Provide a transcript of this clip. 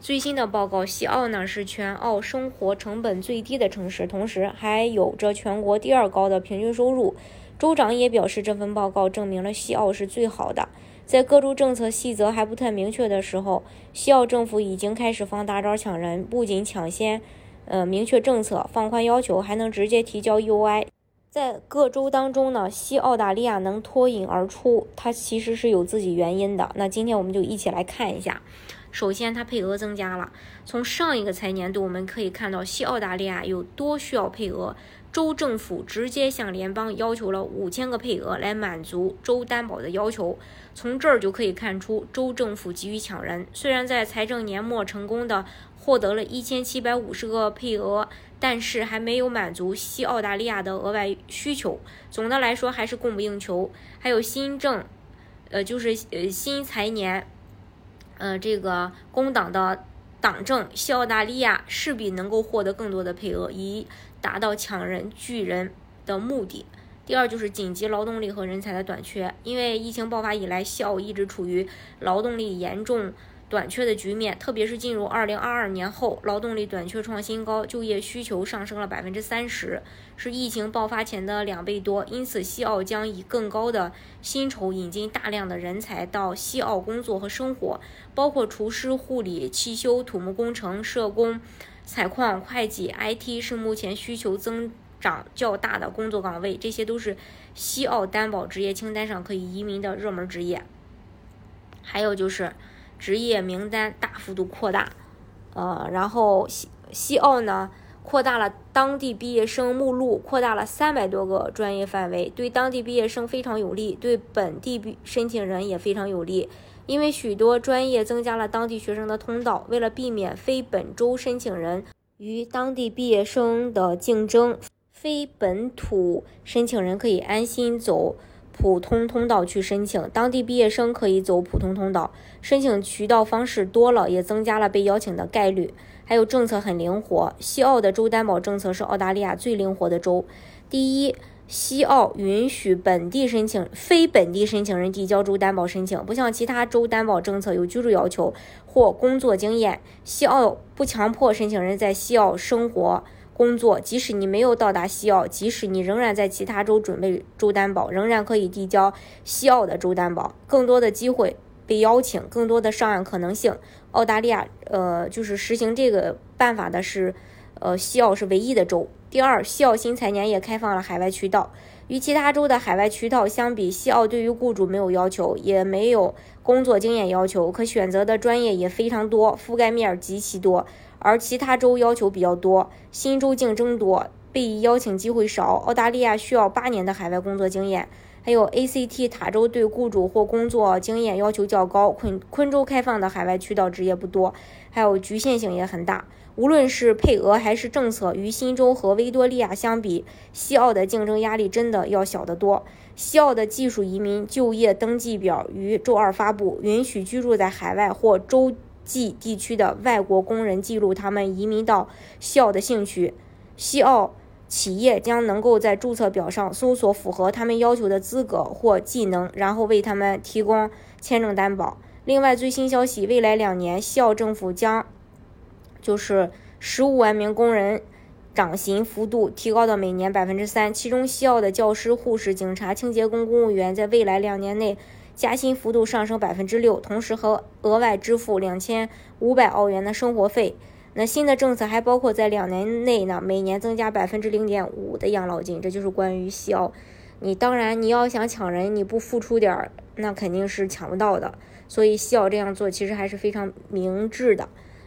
最新的报告，西澳呢是全澳生活成本最低的城市，同时还有着全国第二高的平均收入。州长也表示，这份报告证明了西澳是最好的。在各州政策细则还不太明确的时候，西澳政府已经开始放大招抢人，不仅抢先，呃，明确政策，放宽要求，还能直接提交 UI。在各州当中呢，西澳大利亚能脱颖而出，它其实是有自己原因的。那今天我们就一起来看一下。首先，它配额增加了。从上一个财年度，我们可以看到西澳大利亚有多需要配额，州政府直接向联邦要求了五千个配额来满足州担保的要求。从这儿就可以看出，州政府急于抢人。虽然在财政年末成功的获得了一千七百五十个配额，但是还没有满足西澳大利亚的额外需求。总的来说，还是供不应求。还有新政，呃，就是呃新财年。呃，这个工党的党政，西澳大利亚势必能够获得更多的配额，以达到抢人拒人的目的。第二就是紧急劳动力和人才的短缺，因为疫情爆发以来，西澳一直处于劳动力严重。短缺的局面，特别是进入二零二二年后，劳动力短缺创新高，就业需求上升了百分之三十，是疫情爆发前的两倍多。因此，西澳将以更高的薪酬引进大量的人才到西澳工作和生活，包括厨师、护理、汽修、土木工程、社工、采矿、会计、IT 是目前需求增长较大的工作岗位。这些都是西澳担保职业清单上可以移民的热门职业。还有就是。职业名单大幅度扩大，呃，然后西西澳呢扩大了当地毕业生目录，扩大了三百多个专业范围，对当地毕业生非常有利，对本地毕申请人也非常有利，因为许多专业增加了当地学生的通道。为了避免非本州申请人与当地毕业生的竞争，非本土申请人可以安心走。普通通道去申请，当地毕业生可以走普通通道，申请渠道方式多了，也增加了被邀请的概率。还有政策很灵活，西澳的州担保政策是澳大利亚最灵活的州。第一，西澳允许本地申请、非本地申请人递交州担保申请，不像其他州担保政策有居住要求或工作经验，西澳不强迫申请人在西澳生活。工作，即使你没有到达西澳，即使你仍然在其他州准备州担保，仍然可以递交西澳的州担保。更多的机会被邀请，更多的上岸可能性。澳大利亚，呃，就是实行这个办法的是，呃，西澳是唯一的州。第二，西澳新财年也开放了海外渠道，与其他州的海外渠道相比，西澳对于雇主没有要求，也没有工作经验要求，可选择的专业也非常多，覆盖面极其多。而其他州要求比较多，新州竞争多，被邀请机会少。澳大利亚需要八年的海外工作经验，还有 ACT 塔州对雇主或工作经验要求较高。昆昆州开放的海外渠道职业不多，还有局限性也很大。无论是配额还是政策，与新州和维多利亚相比，西澳的竞争压力真的要小得多。西澳的技术移民就业登记表于周二发布，允许居住在海外或州。际地区的外国工人记录他们移民到西澳的兴趣，西澳企业将能够在注册表上搜索符合他们要求的资格或技能，然后为他们提供签证担保。另外，最新消息，未来两年西澳政府将就是十五万名工人涨薪幅度提高到每年百分之三，其中西澳的教师、护士、警察、清洁工、公务员在未来两年内。加薪幅度上升百分之六，同时和额外支付两千五百澳元的生活费。那新的政策还包括在两年内呢，每年增加百分之零点五的养老金。这就是关于西澳。你当然你要想抢人，你不付出点儿，那肯定是抢不到的。所以西澳这样做其实还是非常明智的。